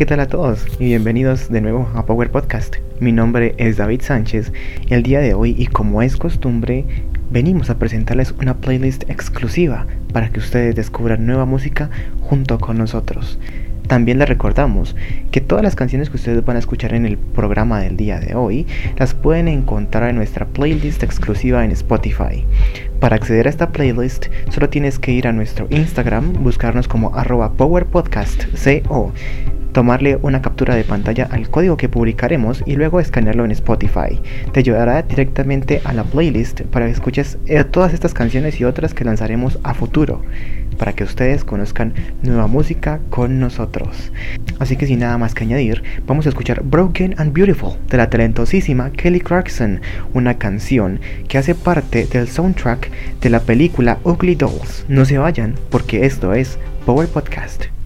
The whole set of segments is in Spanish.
¿qué tal a todos? Y bienvenidos de nuevo a Power Podcast. Mi nombre es David Sánchez. El día de hoy, y como es costumbre, venimos a presentarles una playlist exclusiva para que ustedes descubran nueva música junto con nosotros. También les recordamos que todas las canciones que ustedes van a escuchar en el programa del día de hoy las pueden encontrar en nuestra playlist exclusiva en Spotify. Para acceder a esta playlist solo tienes que ir a nuestro Instagram, buscarnos como arroba powerpodcastco tomarle una captura de pantalla al código que publicaremos y luego escanearlo en Spotify. Te ayudará directamente a la playlist para que escuches eh, todas estas canciones y otras que lanzaremos a futuro, para que ustedes conozcan nueva música con nosotros. Así que sin nada más que añadir, vamos a escuchar Broken and Beautiful de la talentosísima Kelly Clarkson, una canción que hace parte del soundtrack de la película Ugly Dolls. No se vayan porque esto es Power Podcast.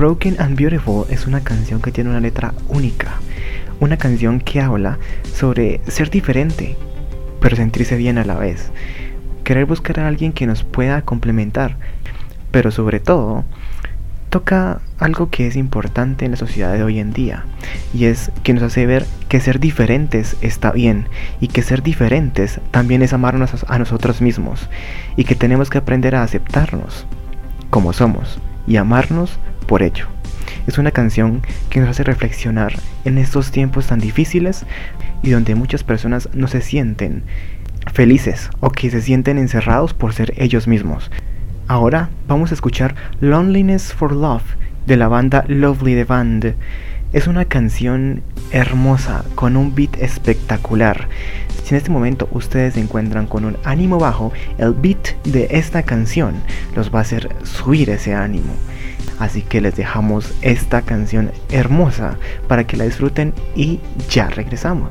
Broken and Beautiful es una canción que tiene una letra única, Una canción que habla sobre ser diferente, pero sentirse bien a la vez. Querer buscar a alguien que nos pueda complementar, pero sobre todo toca algo que es importante en la sociedad de hoy en día y es que nos hace ver que ser diferentes está bien y que ser diferentes también es amarnos a nosotros mismos y que tenemos que aprender a aceptarnos como somos y amarnos por ello. Es una canción que nos hace reflexionar en estos tiempos tan difíciles y donde muchas personas no se sienten felices o que se sienten encerrados por ser ellos mismos. Ahora vamos a escuchar Loneliness for Love de la banda Lovely the Band. Es una canción hermosa con un beat espectacular. Si en este momento ustedes se encuentran con un ánimo bajo, el beat de esta canción los va a hacer subir ese ánimo. Así que les dejamos esta canción hermosa para que la disfruten y ya regresamos.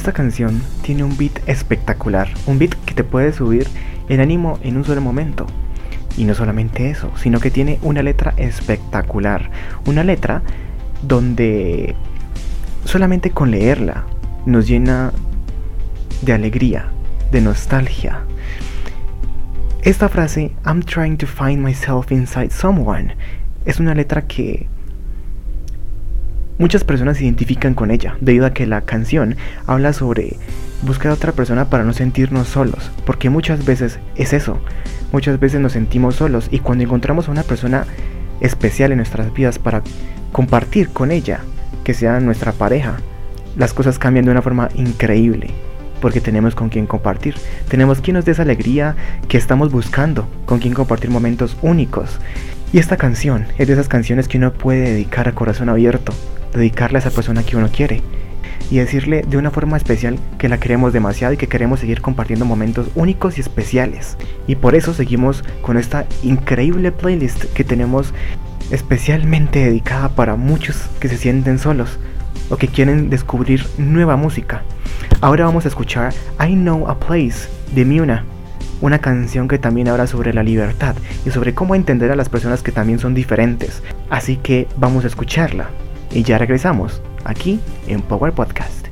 Esta canción tiene un beat espectacular, un beat que te puede subir el ánimo en un solo momento. Y no solamente eso, sino que tiene una letra espectacular, una letra donde solamente con leerla nos llena de alegría, de nostalgia. Esta frase, I'm trying to find myself inside someone, es una letra que muchas personas se identifican con ella, debido a que la canción habla sobre buscar a otra persona para no sentirnos solos, porque muchas veces es eso, muchas veces nos sentimos solos y cuando encontramos a una persona especial en nuestras vidas para compartir con ella, que sea nuestra pareja, las cosas cambian de una forma increíble porque tenemos con quien compartir. Tenemos quien nos dé esa alegría que estamos buscando, con quien compartir momentos únicos. Y esta canción es de esas canciones que uno puede dedicar a corazón abierto, dedicarle a esa persona que uno quiere y decirle de una forma especial que la queremos demasiado y que queremos seguir compartiendo momentos únicos y especiales. Y por eso seguimos con esta increíble playlist que tenemos especialmente dedicada para muchos que se sienten solos o que quieren descubrir nueva música. Ahora vamos a escuchar I Know a Place de Muna, una canción que también habla sobre la libertad y sobre cómo entender a las personas que también son diferentes. Así que vamos a escucharla y ya regresamos aquí en Power Podcast.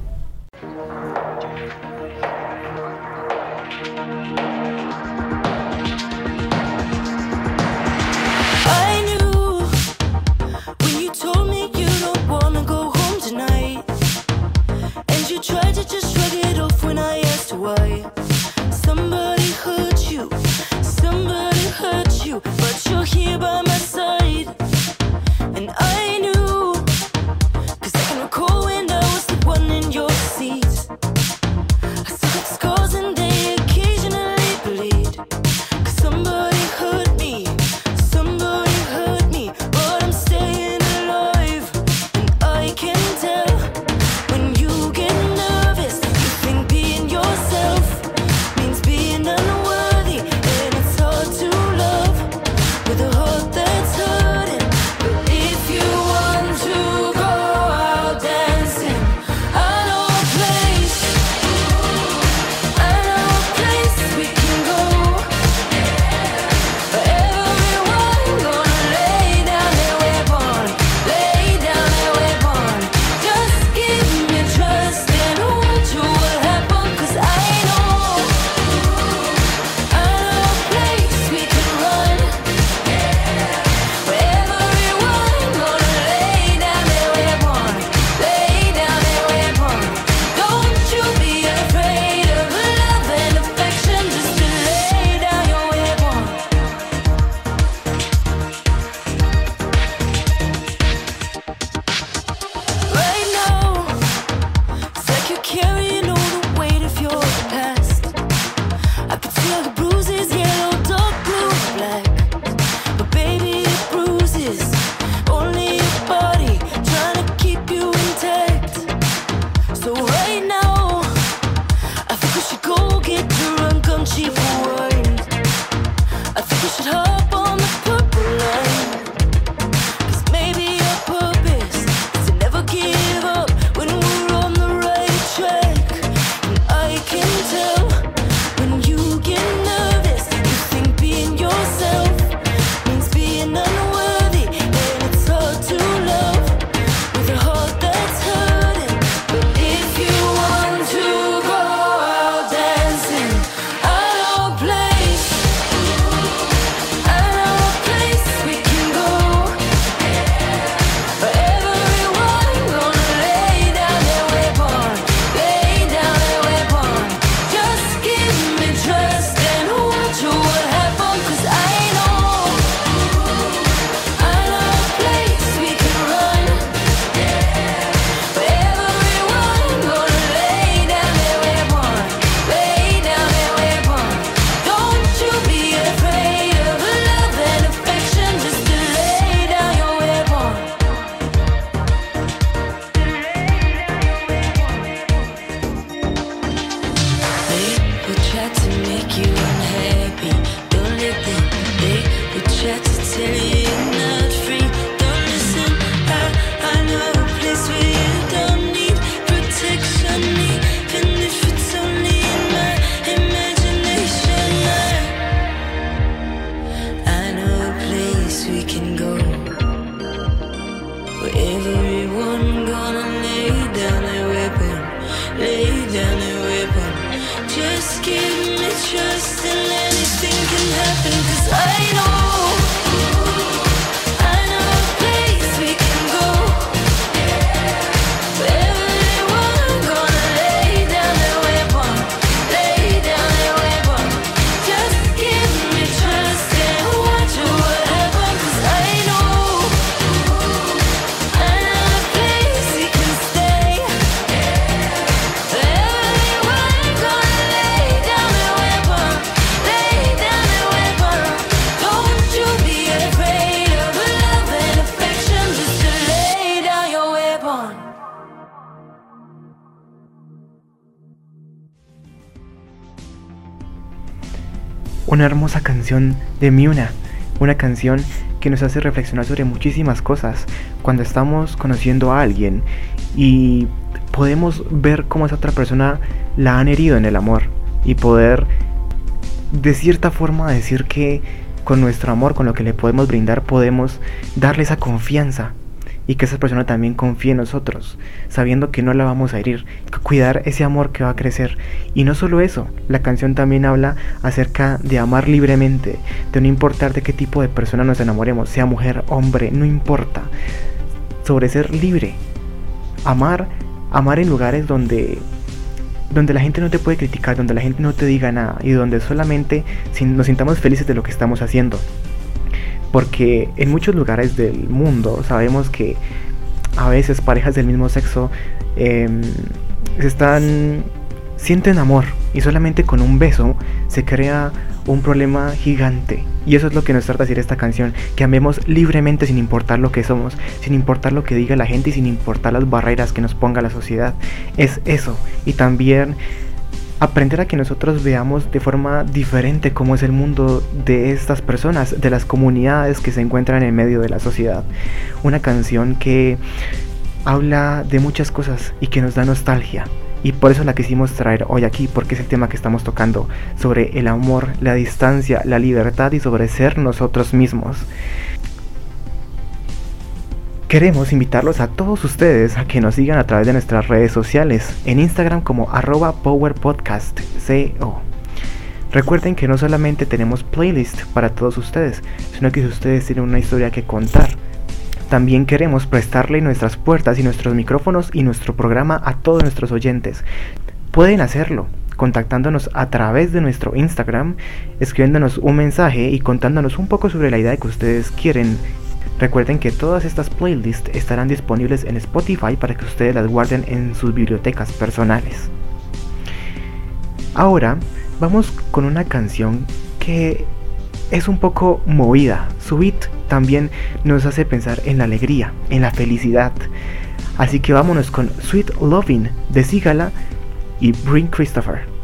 Una hermosa canción de Miuna, una canción que nos hace reflexionar sobre muchísimas cosas. Cuando estamos conociendo a alguien y podemos ver cómo esa otra persona la han herido en el amor y poder de cierta forma decir que con nuestro amor, con lo que le podemos brindar, podemos darle esa confianza y que esa persona también confíe en nosotros, sabiendo que no la vamos a herir, cuidar ese amor que va a crecer. Y no solo eso, la canción también habla acerca de amar libremente, de no importar de qué tipo de persona nos enamoremos, sea mujer, hombre, no importa, sobre ser libre, amar, amar en lugares donde donde la gente no te puede criticar, donde la gente no te diga nada y donde solamente nos sintamos felices de lo que estamos haciendo. Porque en muchos lugares del mundo sabemos que a veces parejas del mismo sexo em, están sienten amor y solamente con un beso se crea un problema gigante. Y eso es lo que nos trata de decir esta canción, que amemos libremente sin importar lo que somos, sin importar lo que diga la gente y sin importar las barreras que nos ponga la sociedad. Es eso. Y también aprender a que nosotros veamos de forma diferente cómo es el mundo de estas personas, de las comunidades que se encuentran en medio de la sociedad. Una canción que habla de muchas cosas y que nos da nostalgia. Y por eso la quisimos traer hoy aquí, porque es el tema que estamos tocando sobre el amor, la distancia, la libertad y sobre ser nosotros mismos. Queremos invitarlos a todos ustedes a que nos sigan a través de nuestras redes sociales, en Instagram como arroba powerpodcastco. Recuerden que no solamente tenemos playlist para todos ustedes, sino que si ustedes tienen una historia que contar, también queremos prestarle nuestras puertas y nuestros micrófonos y nuestro programa a todos nuestros oyentes. Pueden hacerlo contactándonos a través de nuestro Instagram, escribiéndonos un mensaje y contándonos un poco sobre la idea que ustedes quieren Recuerden que todas estas playlists estarán disponibles en Spotify para que ustedes las guarden en sus bibliotecas personales. Ahora vamos con una canción que es un poco movida. Su beat también nos hace pensar en la alegría, en la felicidad. Así que vámonos con Sweet Loving de Sigala y Bring Christopher.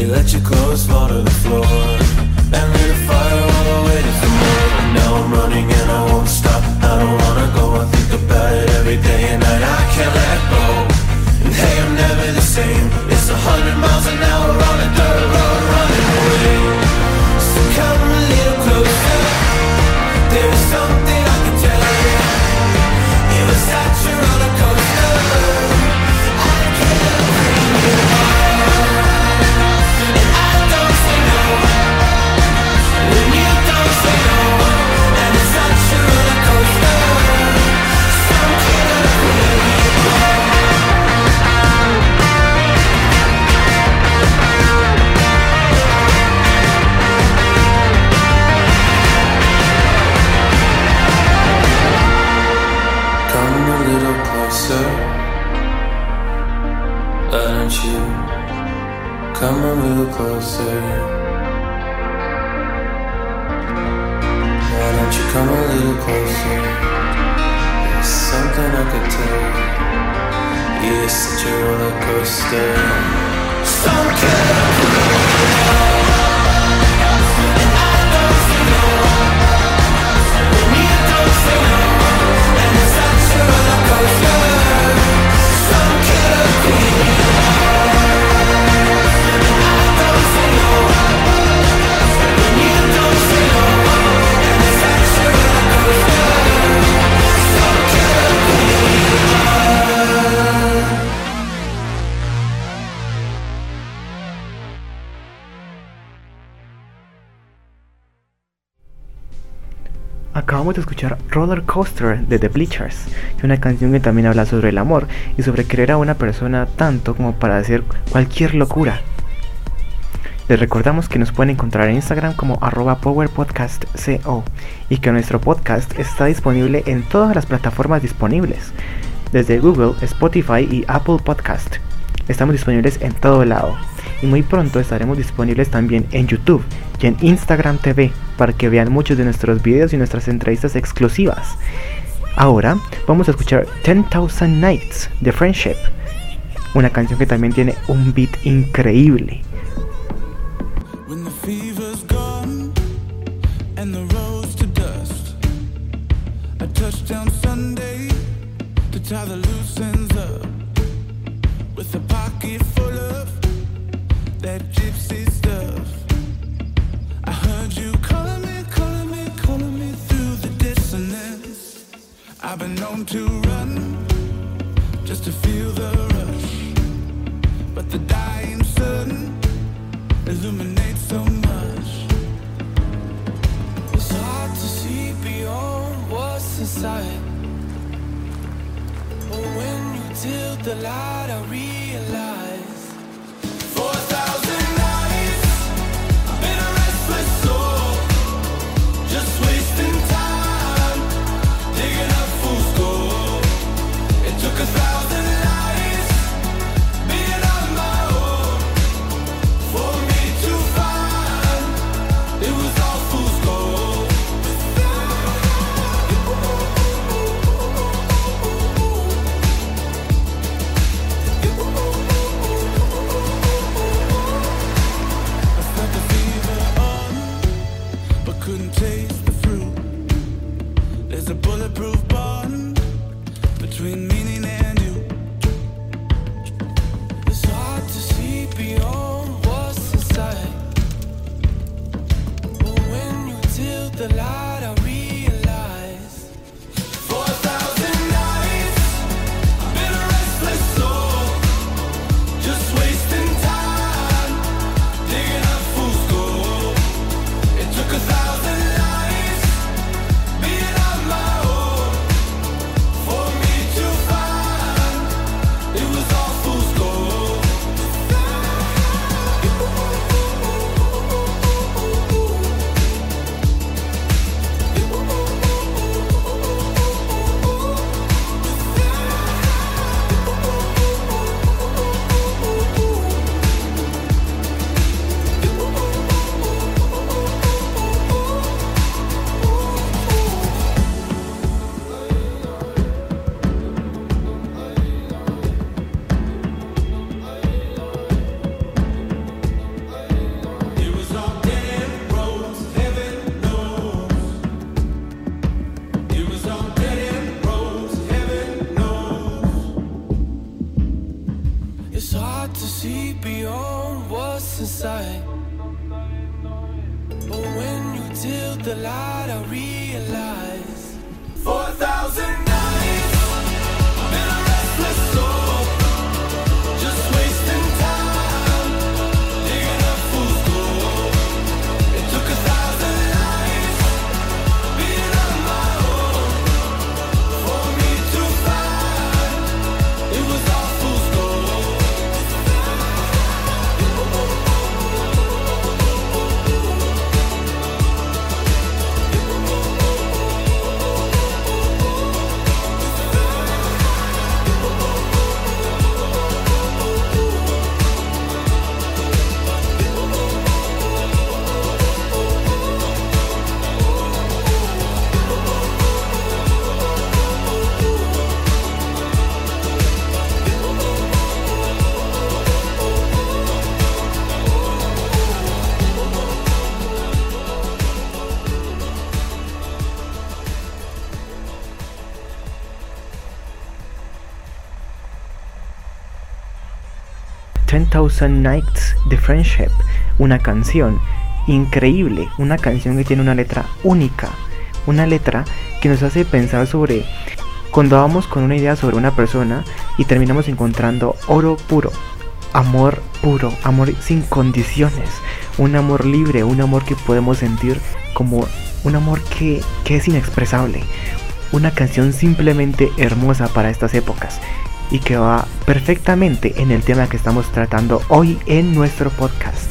You let your clothes fall to the floor. And lit a fire while I waited for more And now I'm running and I won't stop. I don't wanna go, I think about it every day and night. I can't let Stay. acabamos de escuchar Roller Coaster de The Bleachers, una canción que también habla sobre el amor y sobre querer a una persona tanto como para hacer cualquier locura. Les recordamos que nos pueden encontrar en Instagram como arroba powerpodcastco y que nuestro podcast está disponible en todas las plataformas disponibles, desde Google, Spotify y Apple Podcast. Estamos disponibles en todo lado y muy pronto estaremos disponibles también en YouTube y en Instagram TV para que vean muchos de nuestros videos y nuestras entrevistas exclusivas. Ahora vamos a escuchar 10,000 Nights de Friendship, una canción que también tiene un beat increíble Nights de Friendship, una canción increíble, una canción que tiene una letra única, una letra que nos hace pensar sobre cuando vamos con una idea sobre una persona y terminamos encontrando oro puro, amor puro, amor sin condiciones, un amor libre, un amor que podemos sentir como un amor que, que es inexpresable, una canción simplemente hermosa para estas épocas y que va perfectamente en el tema que estamos tratando hoy en nuestro podcast.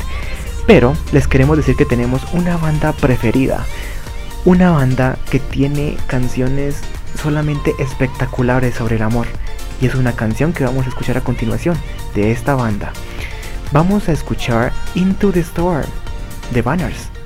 Pero les queremos decir que tenemos una banda preferida, una banda que tiene canciones solamente espectaculares sobre el amor. Y es una canción que vamos a escuchar a continuación de esta banda. Vamos a escuchar Into the Storm de Banners.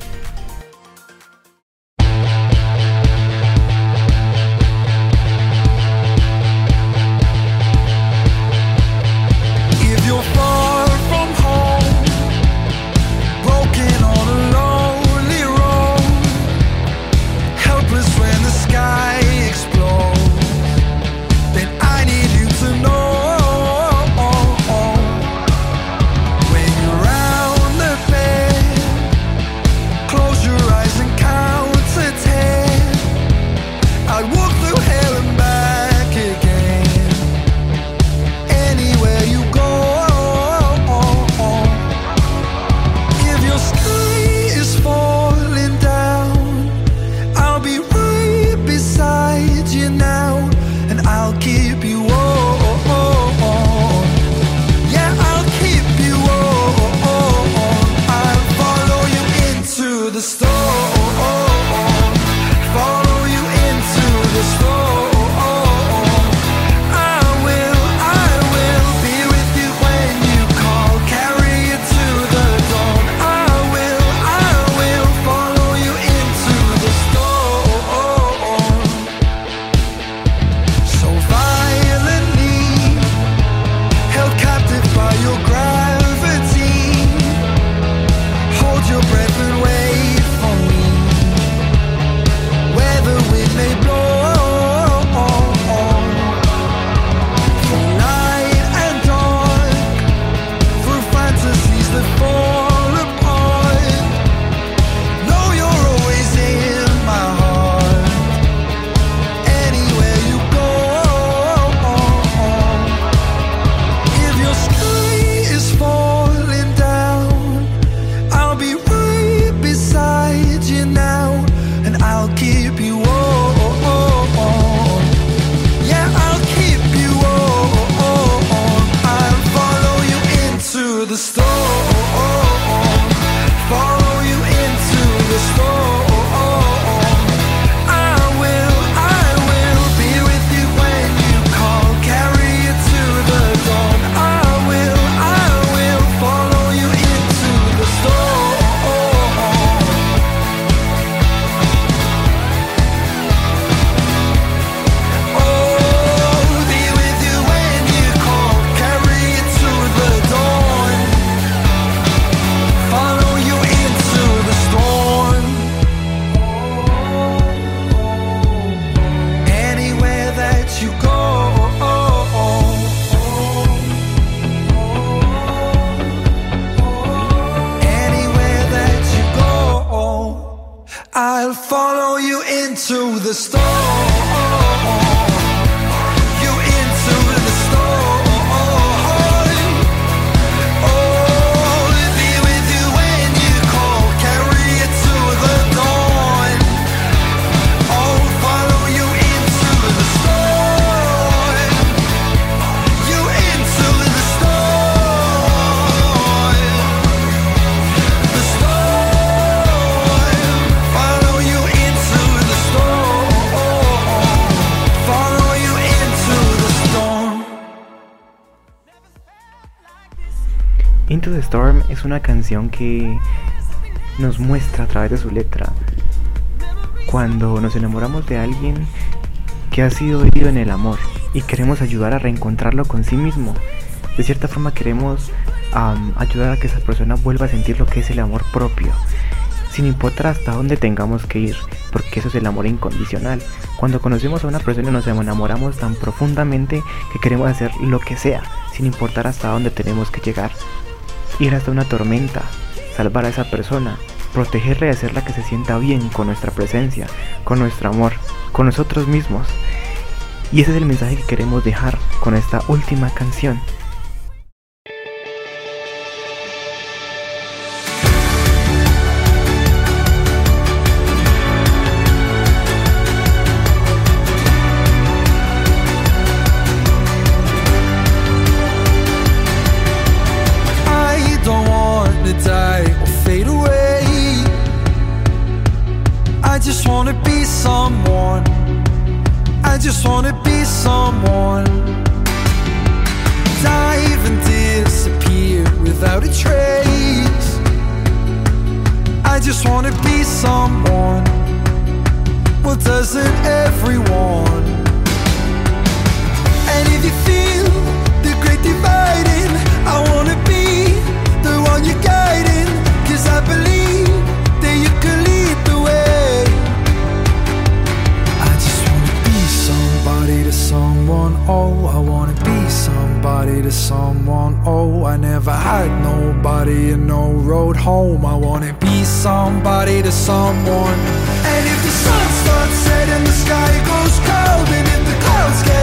Una canción que nos muestra a través de su letra cuando nos enamoramos de alguien que ha sido herido en el amor y queremos ayudar a reencontrarlo con sí mismo. De cierta forma queremos ayudar a que esa persona vuelva a sentir lo que es el amor propio, sin importar hasta dónde tengamos que ir, porque eso es el amor incondicional. Cuando conocemos a una persona nos enamoramos tan profundamente que queremos hacer lo que sea, sin importar hasta dónde tenemos que llegar. Ir hasta una tormenta, salvar a esa persona, protegerla y hacerla que se sienta bien con nuestra presencia, con nuestro amor, con nosotros mismos. Y ese es el mensaje que queremos dejar con esta última canción. Doesn't everyone? And if you feel the great dividing, I wanna be the one you're guiding. Cause I believe that you can lead the way. I just wanna be somebody to someone. Oh, I wanna be somebody to someone. Oh, I never had nobody and no road home. I wanna be somebody to someone. And if the sun starts setting, the sky goes cold. And if the clouds get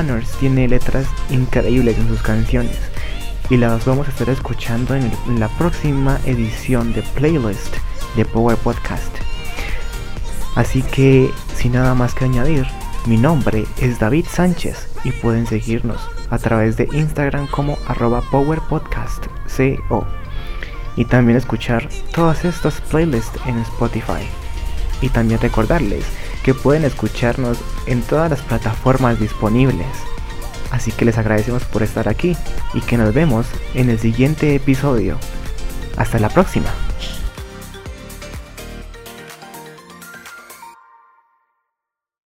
Tiene letras increíbles en sus canciones y las vamos a estar escuchando en la próxima edición de playlist de Power Podcast. Así que, sin nada más que añadir, mi nombre es David Sánchez y pueden seguirnos a través de Instagram como arroba powerpodcastco y también escuchar todas estas playlists en Spotify. Y también recordarles que pueden escucharnos en todas las plataformas disponibles. Así que les agradecemos por estar aquí y que nos vemos en el siguiente episodio. Hasta la próxima.